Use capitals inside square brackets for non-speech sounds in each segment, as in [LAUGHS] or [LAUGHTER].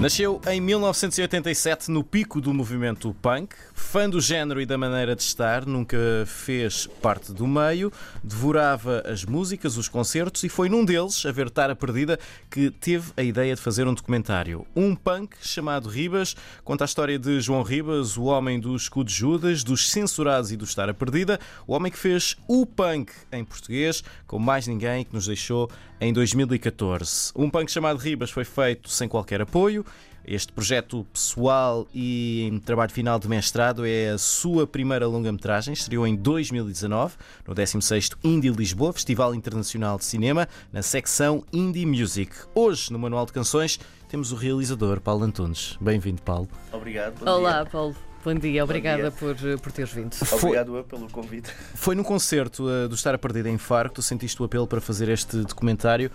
Nasceu em 1987 no pico do movimento punk, fã do género e da maneira de estar, nunca fez parte do meio, devorava as músicas, os concertos e foi num deles, a ver Tara Perdida, que teve a ideia de fazer um documentário. Um punk chamado Ribas conta a história de João Ribas, o homem do escudo Judas, dos censurados e do Tara Perdida, o homem que fez o punk em português, com mais ninguém que nos deixou em 2014. Um punk chamado Ribas foi feito sem qualquer apoio. Este projeto pessoal e trabalho final de mestrado é a sua primeira longa-metragem. Estreou em 2019 no 16º Indie Lisboa, Festival Internacional de Cinema, na secção Indie Music. Hoje, no Manual de Canções, temos o realizador Paulo Antunes. Bem-vindo, Paulo. Obrigado. bom Olá, dia. Paulo. Bom dia, obrigada dia. Por, por teres vindo. Obrigado eu pelo convite. Foi num concerto uh, do Estar a Perder em Faro que tu sentiste o apelo para fazer este documentário.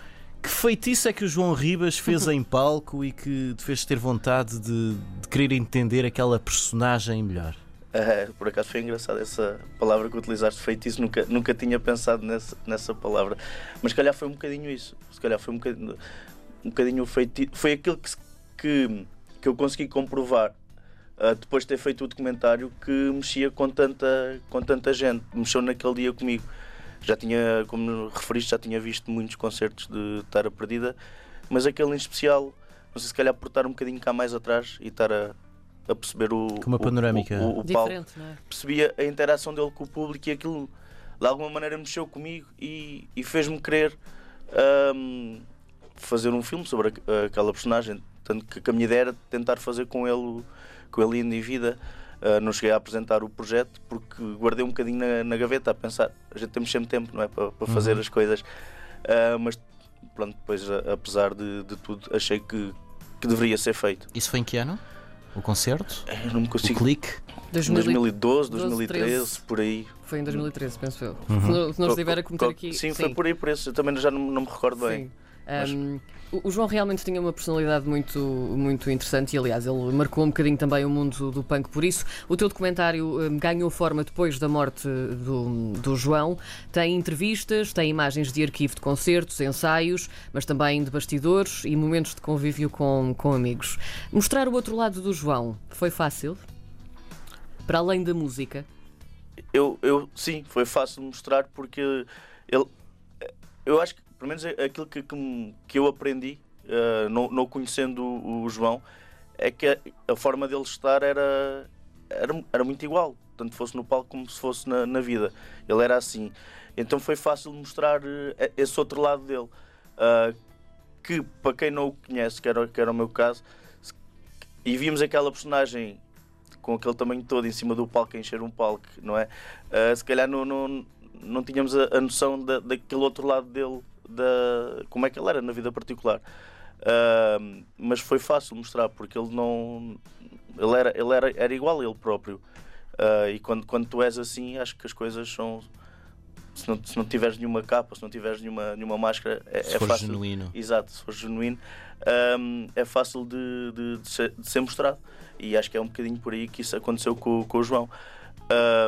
Que feitiço é que o João Ribas fez em palco e que te fez ter vontade de, de querer entender aquela personagem melhor? Ah, [LAUGHS] por acaso foi engraçado essa palavra que utilizaste, feitiço, nunca, nunca tinha pensado nessa, nessa palavra. Mas se calhar foi um bocadinho isso. Se calhar foi um bocadinho, um bocadinho feitiço. Foi aquilo que, que, que eu consegui comprovar ah, depois de ter feito o documentário que mexia com tanta, com tanta gente. Mexeu naquele dia comigo. Já tinha, como referiste, já tinha visto muitos concertos de Tara Perdida, mas aquele em especial, não sei se calhar por estar um bocadinho cá mais atrás e estar a, a perceber o, Com uma panorâmica. o, o, o palco Diferente, não é? percebia a interação dele com o público e aquilo de alguma maneira mexeu comigo e, e fez-me querer ahm, fazer um filme sobre a- aquela personagem. Tanto que a minha ideia era tentar fazer com ele, com ele ainda em vida. Ah, não cheguei a apresentar o projeto porque guardei um bocadinho na, na gaveta a pensar. A gente temos sempre tempo, não é? Para, para fazer Uhum. as coisas. Ah, mas pronto, depois, apesar de, de tudo, achei que, que deveria ser feito. Isso foi em que ano? O concerto? Eu não me O consigo. clique? 2000 2012, 12, 2013, por aí. Foi em 2013, penso eu. Uhum. Se não- estiver a cometer co- aqui. Sim, foi por aí por isso. Eu também já não, não me recordo bem. Um, o o João realmente tinha uma personalidade muito, muito interessante e, aliás, ele marcou um bocadinho também o mundo do punk. Por isso, o teu documentário um, ganhou forma depois da morte do, do João. Tem entrevistas, tem imagens de arquivo de concertos, ensaios, mas também de bastidores e momentos de convívio com, com amigos. Mostrar o outro lado do João foi fácil? Para além da música? Eu, eu, sim, foi fácil de mostrar porque ele. Eu acho que, pelo menos, é aquilo que, que, que eu aprendi, eh, não, não conhecendo o, o João, é que a, a forma dele estar era, era, era muito igual, tanto fosse no palco como se fosse na, na vida. Ele era assim. Então foi fácil mostrar eh, esse outro lado dele. Ah, que, para quem não o conhece, que era, que era o meu caso, e vimos aquela personagem com aquele tamanho todo em cima do palco, a encher um palco, não é? Ah, se calhar não, não, não tínhamos a, a noção da, daquele outro lado dele, da, como é que ele era na vida particular. Ah, mas foi fácil mostrar, porque ele não. Ele era, ele era, era igual a ele próprio. Ah, e quando, quando tu és assim, acho que as coisas são. Se não, se não tiveres nenhuma capa, se não tiveres nenhuma, nenhuma máscara, é, Se é for fácil. genuíno. Exato, se for genuíno, hum, é fácil de, de- de ser, de ser mostrado. E acho que é um bocadinho por aí que isso aconteceu com, com o João.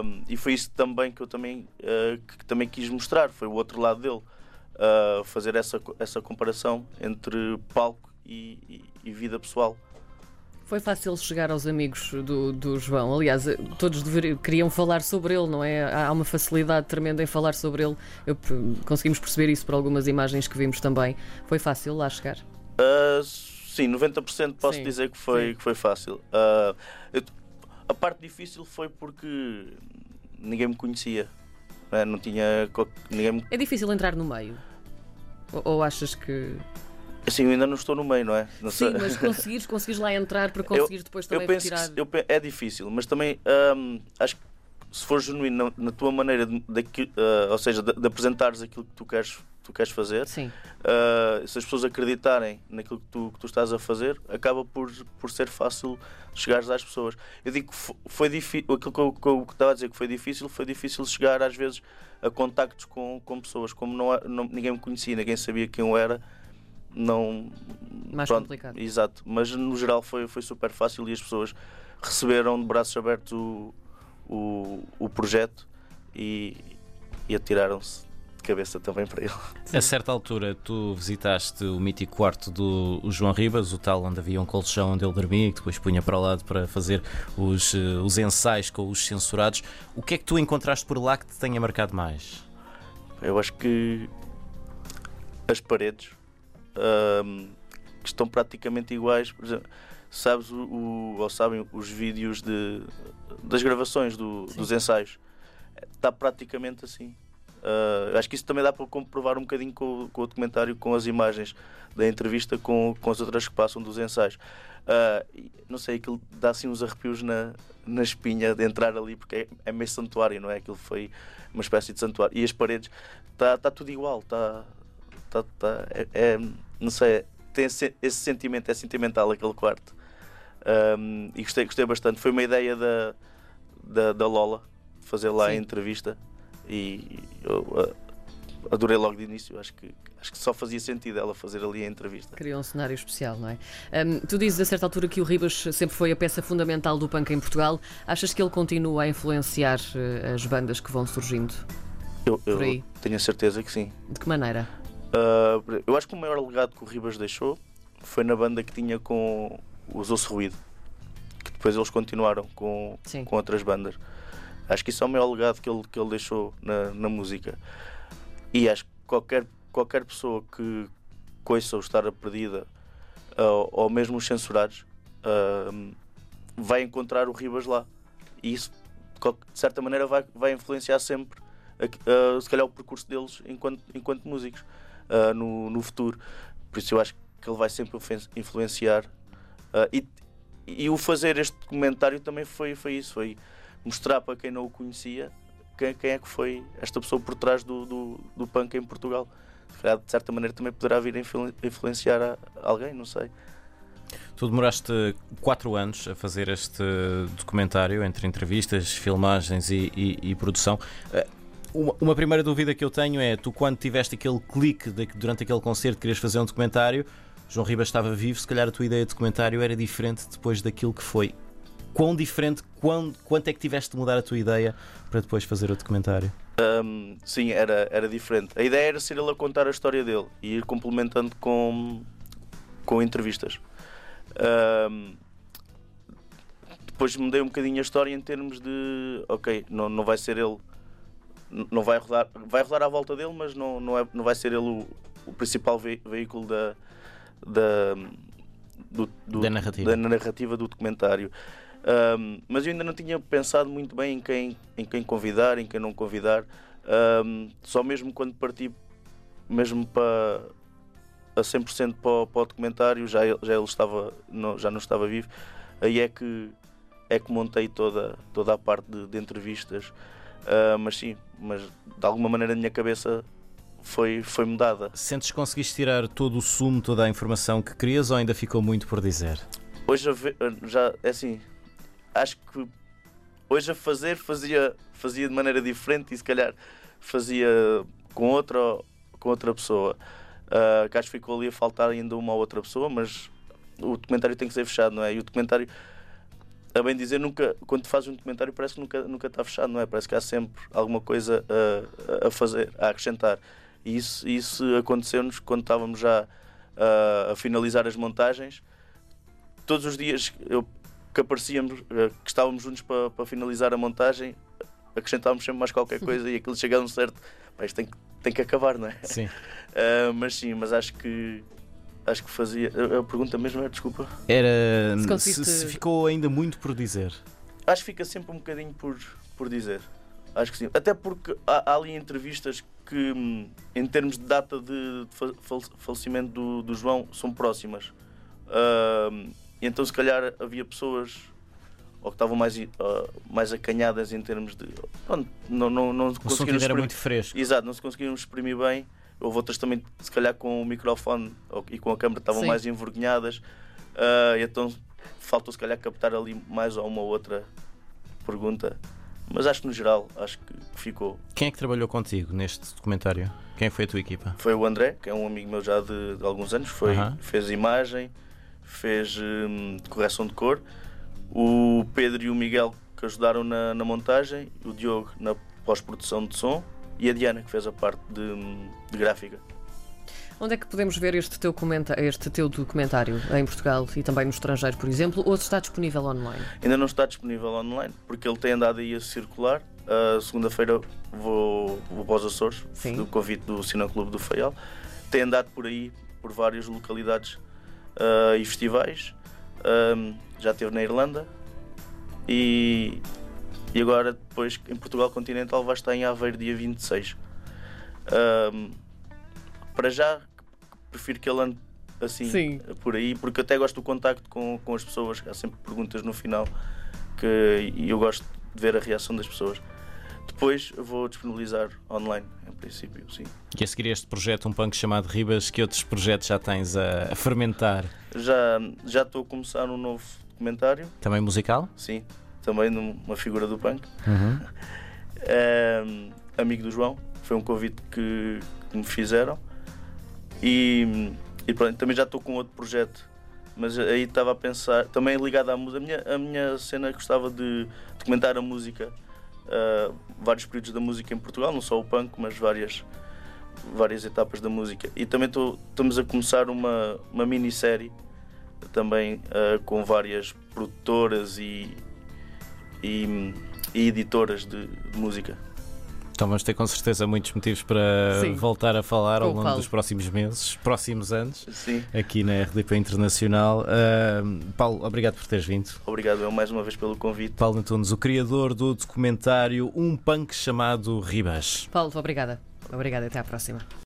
Hum, e foi isso também que eu também, uh, que também quis mostrar, foi o outro lado dele. Uh, fazer essa, essa comparação entre palco e, e- e vida pessoal. Foi fácil chegar aos amigos do, do João. Aliás, eh, todos deveriam, queriam falar sobre ele, não é? Há uma facilidade tremenda em falar sobre ele. Eu, conseguimos perceber isso por algumas imagens que vimos também. Foi fácil lá chegar. Uh, sim, 90% posso Sim, dizer que foi, sim. que foi fácil. Uh, eu- a parte difícil foi porque ninguém me conhecia. Não é? Não tinha. Ninguém É difícil entrar no meio. Ou, ou achas que. Assim, eu ainda não estou no meio, não é? Não Sim, sei. mas [LAUGHS] conseguires, conseguires lá entrar para conseguires depois eu também penso que retirar. se- eu é difícil, mas também hum, acho que se for genuíno na, na tua maneira de, daqui- ah, ou seja, de, de apresentares aquilo que tu queres, tu queres fazer, ah, se as pessoas acreditarem naquilo que tu, que tu estás a fazer, acaba por, por ser fácil chegares às pessoas. Eu digo que fo- foi difícil, aquilo que eu, que eu estava a dizer que foi difícil, foi difícil chegar às vezes a contactos com, com pessoas, como não, não- ninguém me conhecia, ninguém sabia quem eu era. Não, mais Pronto, complicado. Exato, mas no geral foi, foi super fácil e as pessoas receberam de braços abertos o, o, o projeto e, e atiraram-se cabeça também para ele. [LAUGHS] A certa altura, tu visitaste o mítico quarto do João Ribas, o tal onde havia um colchão onde ele dormia e que depois punha para o lado para fazer os, eh, os ensaios com os censurados. O que é que tu encontraste por lá que te tenha marcado mais? Eu acho que as paredes que estão praticamente iguais. Por exemplo, sabes o, o, ou sabem os vídeos de, das gravações do, dos ensaios? Está praticamente assim. Uh, acho que isso também dá para comprovar um bocadinho com, com, o documentário, com as imagens da entrevista, com, com as outras que passam dos ensaios. Uh, não sei, aquilo dá assim uns arrepios na, na espinha de entrar ali, porque é, é meio santuário, não é? Aquilo foi uma espécie de santuário. E as paredes, está tá tudo igual, está. Tá, tá, é, é, não sei, tem esse, esse, sentimento, é sentimental aquele quarto. Um, e gostei, gostei bastante. Foi uma ideia da, da, da Lola fazer lá Sim. a entrevista e eu uh, adorei logo de início. Acho que, acho que só fazia sentido ela fazer ali a entrevista. Criou um cenário especial, não é? Um, tu dizes a certa altura que o Ribas sempre foi a peça fundamental do punk em Portugal. Achas que ele continua a influenciar uh, as bandas que vão surgindo? Eu, eu tenho a certeza que sim. De que maneira? Uh, eu acho que o maior legado que o Ribas deixou foi na banda que tinha com os Osso Ruído, que depois eles continuaram com, com outras bandas. Acho que isso é o maior legado que ele, que ele deixou na, na música. E acho que qualquer, qualquer pessoa que conheça o Estar Perdida uh, ou mesmo os censurados uh, vai encontrar o Ribas lá. E isso, de certa maneira, vai, vai influenciar sempre, uh, se calhar, o percurso deles enquanto, enquanto músicos no, no futuro. Por isso, eu acho que ele vai sempre influenciar. e, e o fazer este comentário também foi, foi isso. Foi mostrar para quem não o conhecia quem, quem é que foi esta pessoa por trás do, do, do punk em Portugal. De certa maneira também poderá vir a influenciar a alguém, não sei. Tu demoraste quatro anos a fazer este documentário entre entrevistas, filmagens e, e, e produção. Eh, uma, uma, primeira dúvida que eu tenho é: tu, quando tiveste aquele clique de, durante aquele concerto, querias fazer um documentário, João Ribas estava vivo, se calhar a tua ideia de documentário era diferente depois daquilo que foi quão diferente, quão, quanto é que tiveste de mudar a tua ideia para depois fazer o documentário? Um, sim, era, era diferente. A ideia era ser ele a contar a história dele e ir complementando com, com entrevistas. Um, depois mudei um bocadinho a história em termos de ok, não, não vai ser ele não vai rodar, vai rodar à volta dele, mas não, não, é, não vai ser ele o, o principal ve, veículo da, da, do, do, da, narrativa. da narrativa do documentário. Um, mas eu ainda não tinha pensado muito bem em quem, em quem convidar, em quem não convidar. Um, só mesmo quando parti mesmo para a 100% para, para o documentário, já, já ele estava, não, já não estava vivo, aí é que, é que montei toda, toda a parte de, de entrevistas. Uh, mas sim, mas de alguma maneira a minha cabeça foi, foi mudada. Sentes que conseguiste tirar todo o sumo, toda a informação que querias ou ainda ficou muito por dizer? Hoje já é assim, acho que hoje a fazer fazia, fazia de maneira diferente e se calhar fazia com outra, com outra pessoa. Uh, que acho que ficou ali a faltar ainda uma ou outra pessoa, mas o documentário tem que ser fechado, não é? E o documentário, a bem dizer, nunca, quando fazes um documentário parece que nunca, nunca está fechado, não é? Parece que há sempre alguma coisa a, a fazer, a acrescentar. E isso, isso aconteceu-nos quando estávamos já a, a finalizar as montagens. Todos os dias eu que aparecíamos, eh, que estávamos juntos para, para finalizar a montagem, acrescentávamos sempre mais qualquer [LAUGHS] coisa e aquilo chegava a um certo. Pá, isto tem, tem que acabar, não é? Sim. Uh, [LAUGHS] mas sim, mas acho que acho que fazia. A pergunta mesmo era, desculpa. Era se, se, se, ficou ainda muito por dizer. Acho que fica sempre um bocadinho por, por dizer. Acho que sim. Até porque há, há ali entrevistas que, hum, em termos de data de, de falecimento do, do João, são próximas. Uh, e então, se calhar, havia pessoas ou que estavam mais, uh, mais acanhadas em termos de. Pronto, não, não, não o conseguiram. era muito fresco. Exato, não se conseguiram exprimir bem. Houve outras também, se calhar, com o microfone e com a câmera estavam Sim. mais envergonhadas. Uh, então, faltou, se calhar, captar ali mais uma ou outra pergunta. Mas acho que, no geral, acho que ficou. Quem é que trabalhou contigo neste documentário? Quem foi a tua equipa? Foi o André, que é um amigo meu já de, de alguns anos. Foi, uh -huh. Fez imagem fez hum, correção de cor, o Pedro e o Miguel que ajudaram na, na montagem, o Diogo na pós-produção de som e a Diana, que fez a parte de, de gráfica. Onde é que podemos ver este teu, este teu documentário? Em Portugal e também no estrangeiro, por exemplo, ou está disponível online? Ainda não está disponível online, porque ele tem andado aí a circular. Uh, Segunda-feira vou, vou para os Açores, Sim. do convite do Cineclube do Faial. Tem andado por aí, por várias localidades uh, e festivais. Um, já esteve na Irlanda e, e agora, depois, em Portugal Continental, vai estar em Aveiro, dia 26. Um, para já, prefiro que ele ande assim Sim. por aí, porque até gosto do contacto com, com as pessoas. Há sempre perguntas no final que, e eu gosto de ver a reação das pessoas. Depois vou disponibilizar online, em princípio, sim. E a seguir este projeto, um punk chamado Ribas, que outros projetos já tens a, fermentar? Já, já estou a começar um novo documentário, Também musical? sim, também numa figura do punk. Uhum. [LAUGHS] Ehm, amigo do João, foi um convite que, que me fizeram. E, e pronto, também já estou com outro projeto, mas aí estava a pensar, também ligado à música. A minha, a minha cena gostava de documentar a música, ah, vários períodos da música em Portugal, não só o punk, mas várias, várias etapas da música. E também estou- estamos a começar uma, uma minissérie também ah, com várias produtoras e, e, e editoras de, de música. Então vamos ter com certeza muitos motivos para Sim. voltar a falar ao longo Paulo. dos próximos meses, próximos anos, Sim, aqui na RDP Internacional. Ahm, Paulo, obrigado por teres vindo. obrigado eu mais uma vez pelo convite. Paulo Antunes, o criador do documentário Um Punk chamado Ribas. Paulo, obrigada. Obrigada, até à próxima.